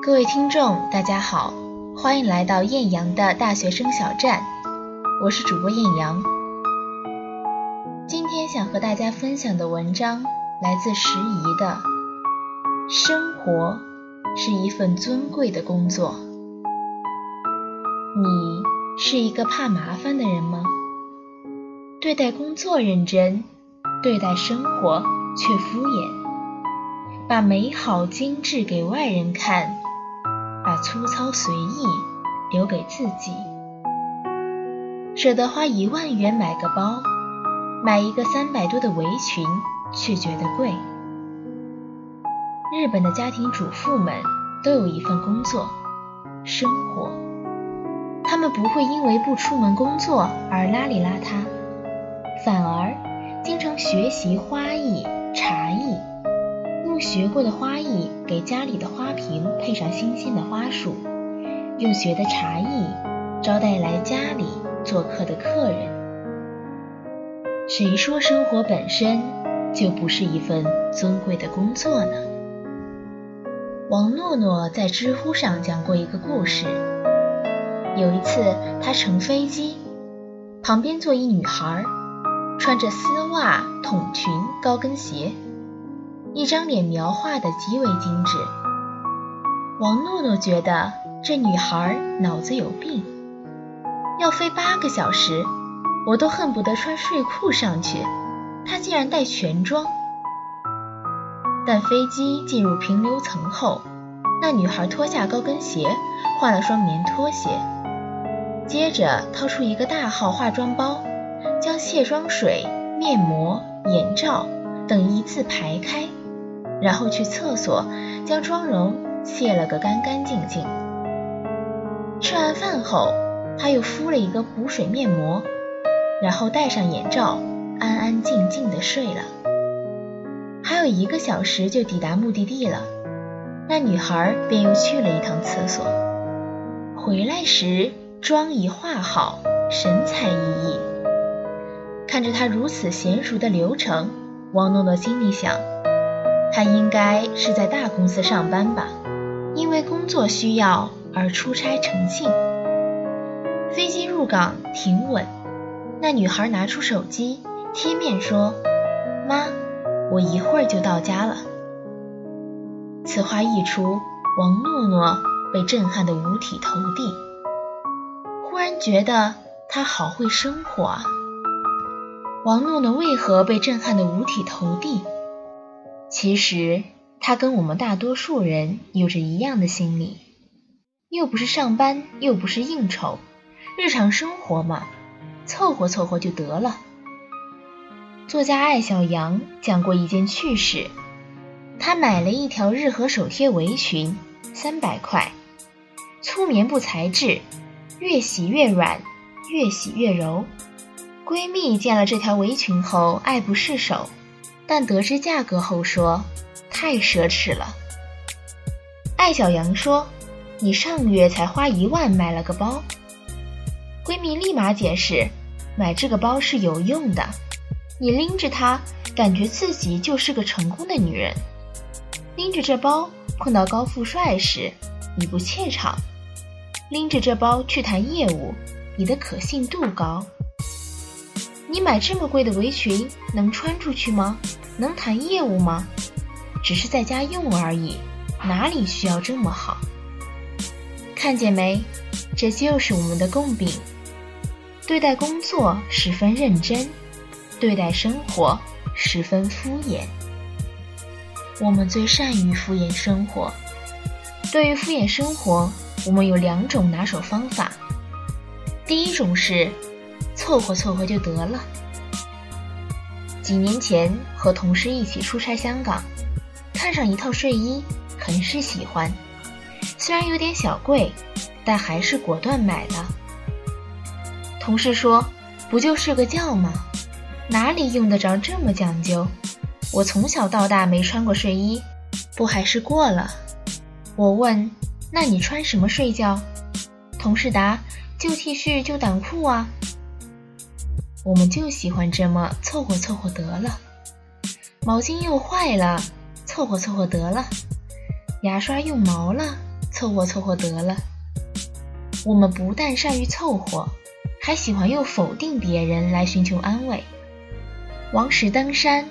各位听众，大家好，欢迎来到艳阳的大学生小站，我是主播艳阳。今天想和大家分享的文章来自时宜的《生活是一份尊贵的工作》。你是一个怕麻烦的人吗？对待工作认真，对待生活却敷衍，把美好精致给外人看。粗糙随意留给自己，舍得花一万元买个包，买一个三百多的围裙，却觉得贵。日本的家庭主妇们都有一份工作，生活，他们不会因为不出门工作而邋里邋遢，反而经常学习花艺、茶艺。学过的花艺给家里的花瓶配上新鲜的花束，用学的茶艺招待来家里做客的客人。谁说生活本身就不是一份尊贵的工作呢？王诺诺在知乎上讲过一个故事。有一次，他乘飞机，旁边坐一女孩，穿着丝袜、筒裙、高跟鞋。一张脸描画的极为精致，王诺诺觉得这女孩脑子有病。要飞八个小时，我都恨不得穿睡裤上去，她竟然带全装。但飞机进入平流层后，那女孩脱下高跟鞋，换了双棉拖鞋，接着掏出一个大号化妆包，将卸妆水、面膜、眼罩等一字排开。然后去厕所将妆容卸了个干干净净。吃完饭后，他又敷了一个补水面膜，然后戴上眼罩，安安静静的睡了。还有一个小时就抵达目的地了，那女孩便又去了一趟厕所。回来时妆已化好，神采奕奕。看着她如此娴熟的流程，王诺诺心里想。他应该是在大公司上班吧，因为工作需要而出差成性。飞机入港停稳，那女孩拿出手机贴面说：“妈，我一会儿就到家了。”此话一出，王诺诺被震撼得五体投地，忽然觉得她好会生活啊。王诺诺为何被震撼得五体投地？其实他跟我们大多数人有着一样的心理，又不是上班，又不是应酬，日常生活嘛，凑合凑合就得了。作家艾小羊讲过一件趣事，他买了一条日和手贴围裙，三百块，粗棉布材质，越洗越软，越洗越柔。闺蜜见了这条围裙后，爱不释手。但得知价格后说：“太奢侈了。”艾小羊说：“你上月才花一万买了个包。”闺蜜立马解释：“买这个包是有用的，你拎着它，感觉自己就是个成功的女人。拎着这包碰到高富帅时，你不怯场；拎着这包去谈业务，你的可信度高。你买这么贵的围裙能穿出去吗？”能谈业务吗？只是在家用而已，哪里需要这么好？看见没？这就是我们的共病。对待工作十分认真，对待生活十分敷衍。我们最善于敷衍生活。对于敷衍生活，我们有两种拿手方法。第一种是凑合凑合就得了。几年前和同事一起出差香港，看上一套睡衣，很是喜欢。虽然有点小贵，但还是果断买了。同事说：“不就是个觉吗？哪里用得着这么讲究？我从小到大没穿过睡衣，不还是过了？”我问：“那你穿什么睡觉？”同事答：“旧 T 恤、旧短裤啊。”我们就喜欢这么凑合凑合得了，毛巾又坏了，凑合凑合得了，牙刷用毛了，凑合凑合得了。我们不但善于凑合，还喜欢用否定别人来寻求安慰。王石登山，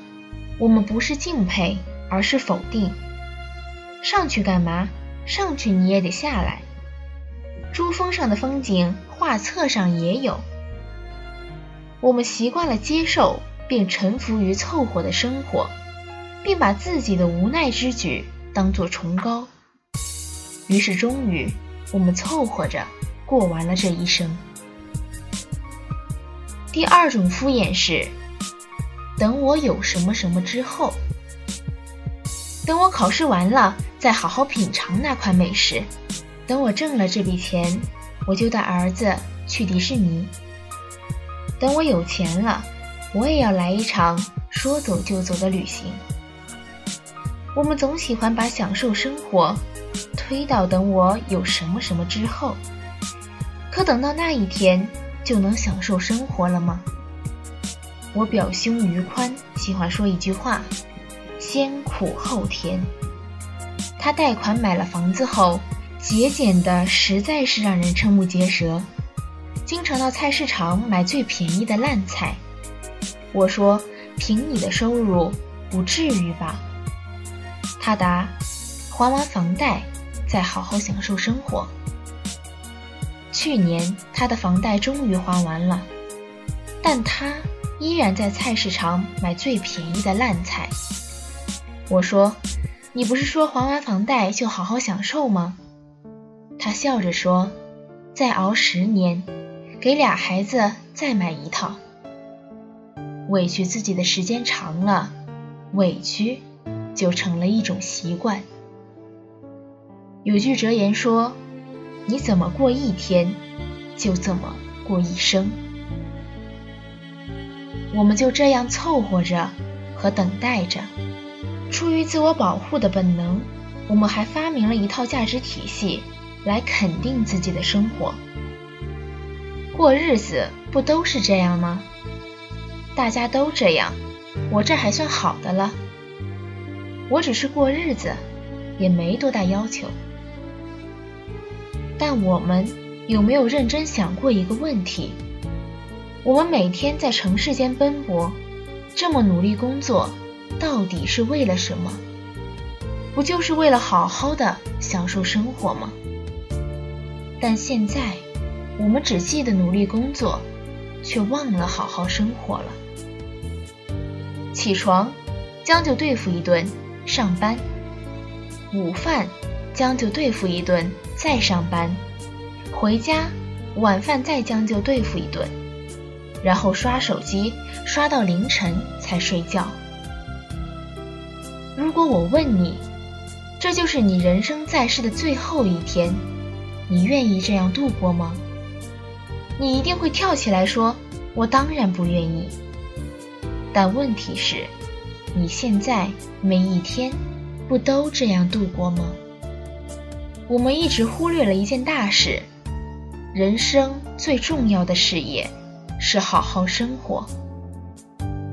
我们不是敬佩，而是否定。上去干嘛？上去你也得下来。珠峰上的风景，画册上也有。我们习惯了接受并臣服于凑合的生活，并把自己的无奈之举当作崇高。于是，终于，我们凑合着过完了这一生。第二种敷衍是，等我有什么什么之后，等我考试完了，再好好品尝那款美食。等我挣了这笔钱，我就带儿子去迪士尼。等我有钱了，我也要来一场说走就走的旅行。我们总喜欢把享受生活推到等我有什么什么之后，可等到那一天，就能享受生活了吗？我表兄于宽喜欢说一句话：“先苦后甜。”他贷款买了房子后。节俭的实在是让人瞠目结舌，经常到菜市场买最便宜的烂菜。我说：“凭你的收入，不至于吧？”他答：“还完房贷，再好好享受生活。”去年他的房贷终于还完了，但他依然在菜市场买最便宜的烂菜。我说：“你不是说还完房贷就好好享受吗？”他笑着说：“再熬十年，给俩孩子再买一套。委屈自己的时间长了，委屈就成了一种习惯。有句哲言说：‘你怎么过一天，就怎么过一生。’我们就这样凑合着和等待着。出于自我保护的本能，我们还发明了一套价值体系。”来肯定自己的生活，过日子不都是这样吗？大家都这样，我这还算好的了。我只是过日子，也没多大要求。但我们有没有认真想过一个问题？我们每天在城市间奔波，这么努力工作，到底是为了什么？不就是为了好好的享受生活吗？但现在，我们只记得努力工作，却忘了好好生活了。起床，将就对付一顿，上班；午饭，将就对付一顿，再上班；回家，晚饭再将就对付一顿，然后刷手机，刷到凌晨才睡觉。如果我问你，这就是你人生在世的最后一天？你愿意这样度过吗？你一定会跳起来说：“我当然不愿意。”但问题是，你现在每一天不都这样度过吗？我们一直忽略了一件大事：人生最重要的事业是好好生活。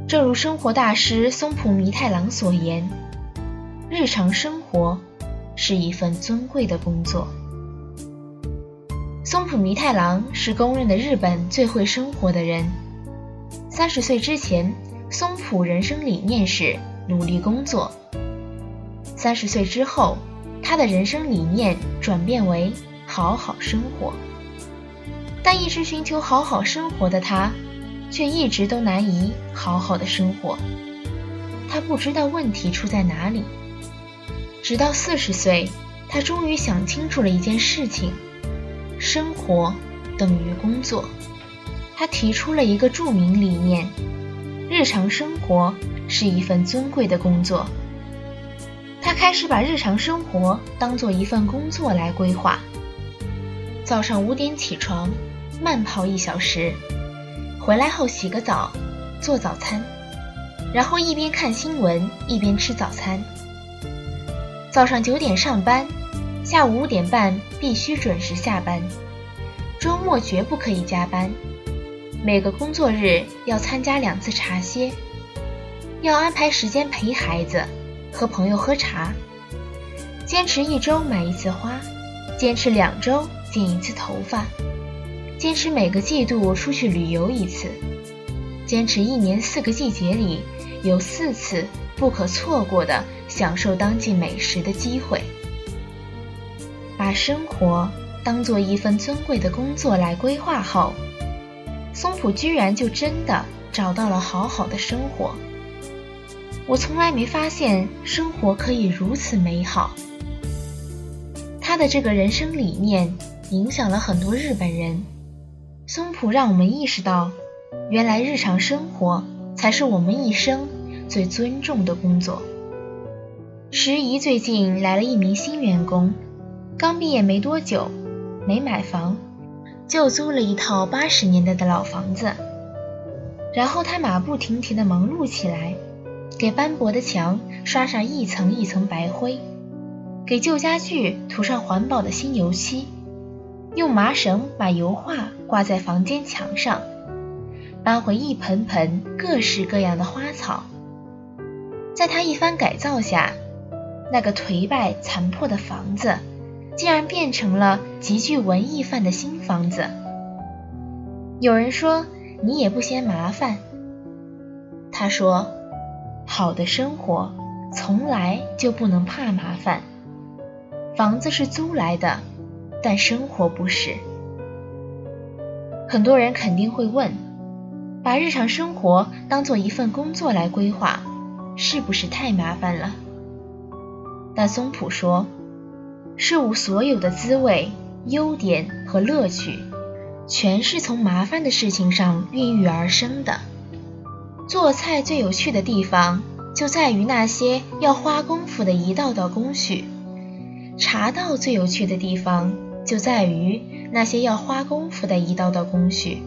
正如生活大师松浦弥太郎所言：“日常生活是一份尊贵的工作。”松浦弥太郎是公认的日本最会生活的人。三十岁之前，松浦人生理念是努力工作；三十岁之后，他的人生理念转变为好好生活。但一直寻求好好生活的他，却一直都难以好好的生活。他不知道问题出在哪里。直到四十岁，他终于想清楚了一件事情。生活等于工作，他提出了一个著名理念：日常生活是一份尊贵的工作。他开始把日常生活当做一份工作来规划。早上五点起床，慢跑一小时，回来后洗个澡，做早餐，然后一边看新闻一边吃早餐。早上九点上班。下午五点半必须准时下班，周末绝不可以加班。每个工作日要参加两次茶歇，要安排时间陪孩子，和朋友喝茶。坚持一周买一次花，坚持两周剪一次头发，坚持每个季度出去旅游一次，坚持一年四个季节里有四次不可错过的享受当季美食的机会。把生活当做一份尊贵的工作来规划后，松浦居然就真的找到了好好的生活。我从来没发现生活可以如此美好。他的这个人生理念影响了很多日本人。松浦让我们意识到，原来日常生活才是我们一生最尊重的工作。时宜最近来了一名新员工。刚毕业没多久，没买房，就租了一套八十年代的老房子。然后他马不停蹄地忙碌起来，给斑驳的墙刷上一层一层白灰，给旧家具涂上环保的新油漆，用麻绳把油画挂在房间墙上，搬回一盆盆各式各样的花草。在他一番改造下，那个颓败残破的房子。竟然变成了极具文艺范的新房子。有人说你也不嫌麻烦，他说好的生活从来就不能怕麻烦。房子是租来的，但生活不是。很多人肯定会问，把日常生活当做一份工作来规划，是不是太麻烦了？但松浦说。事物所有的滋味、优点和乐趣，全是从麻烦的事情上孕育而生的。做菜最有趣的地方，就在于那些要花功夫的一道道工序；茶道最有趣的地方，就在于那些要花功夫的一道道工序。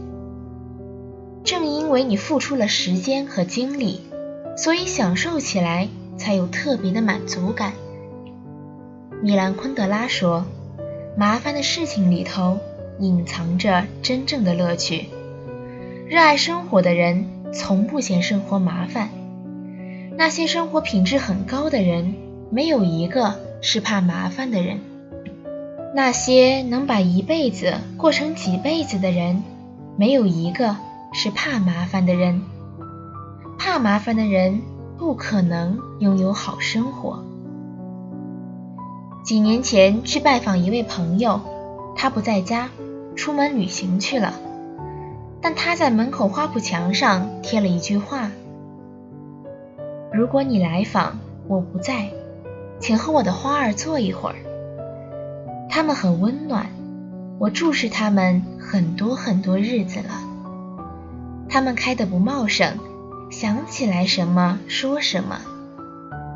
正因为你付出了时间和精力，所以享受起来才有特别的满足感。米兰昆德拉说：“麻烦的事情里头隐藏着真正的乐趣。热爱生活的人从不嫌生活麻烦。那些生活品质很高的人，没有一个是怕麻烦的人。那些能把一辈子过成几辈子的人，没有一个是怕麻烦的人。怕麻烦的人不可能拥有好生活。”几年前去拜访一位朋友，他不在家，出门旅行去了。但他在门口花圃墙上贴了一句话：“如果你来访，我不在，请和我的花儿坐一会儿。”他们很温暖，我注视他们很多很多日子了。他们开得不茂盛，想起来什么说什么，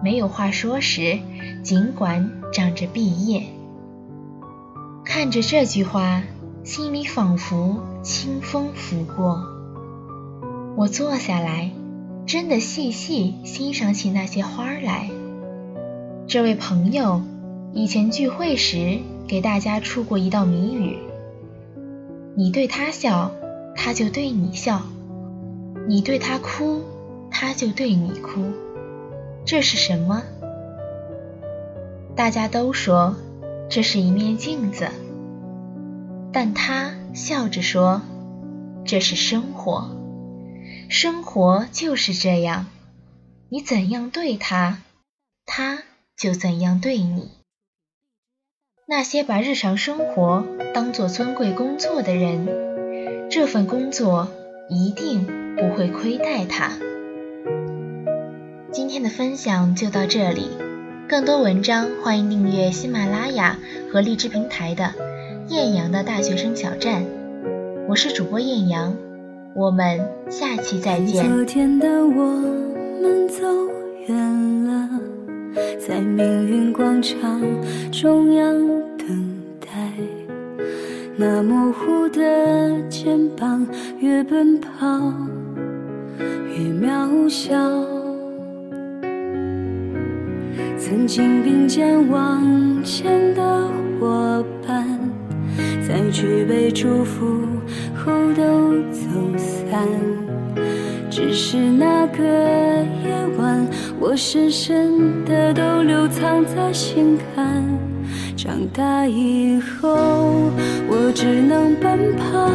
没有话说时。尽管长着碧叶，看着这句话，心里仿佛清风拂过。我坐下来，真的细细欣赏起那些花来。这位朋友以前聚会时给大家出过一道谜语：你对他笑，他就对你笑；你对他哭，他就对你哭。这是什么？大家都说这是一面镜子，但他笑着说：“这是生活，生活就是这样，你怎样对他，他就怎样对你。”那些把日常生活当做尊贵工作的人，这份工作一定不会亏待他。今天的分享就到这里。更多文章，欢迎订阅喜马拉雅和荔枝平台的《艳阳的大学生小站》。我是主播艳阳，我们下期再见。昨天的我们走远了，在命运广场中央等待，那模糊的肩膀，越奔跑越渺小。曾经并肩往前的伙伴，在举杯祝福后都走散。只是那个夜晚，我深深的都留藏在心坎。长大以后，我只能奔跑，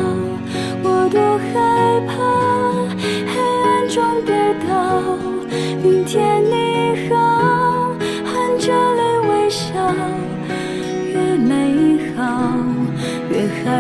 我多害怕黑暗中跌倒。明天你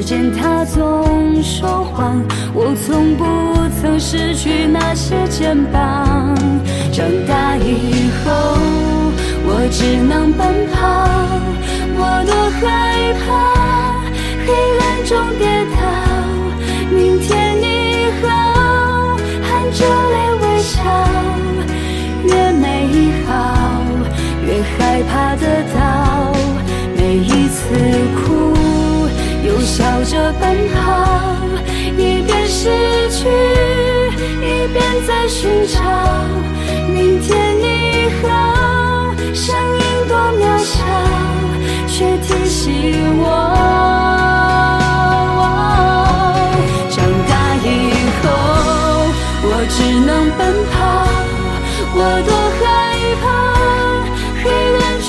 时间它总说谎，我从不曾失去那些肩膀。长大以后，我只能奔跑，我多害怕黑暗中奔跑，一边失去，一边在寻找。明天你好，声音多渺小，却提醒我。长大以后，我只能奔跑，我多害怕黑暗中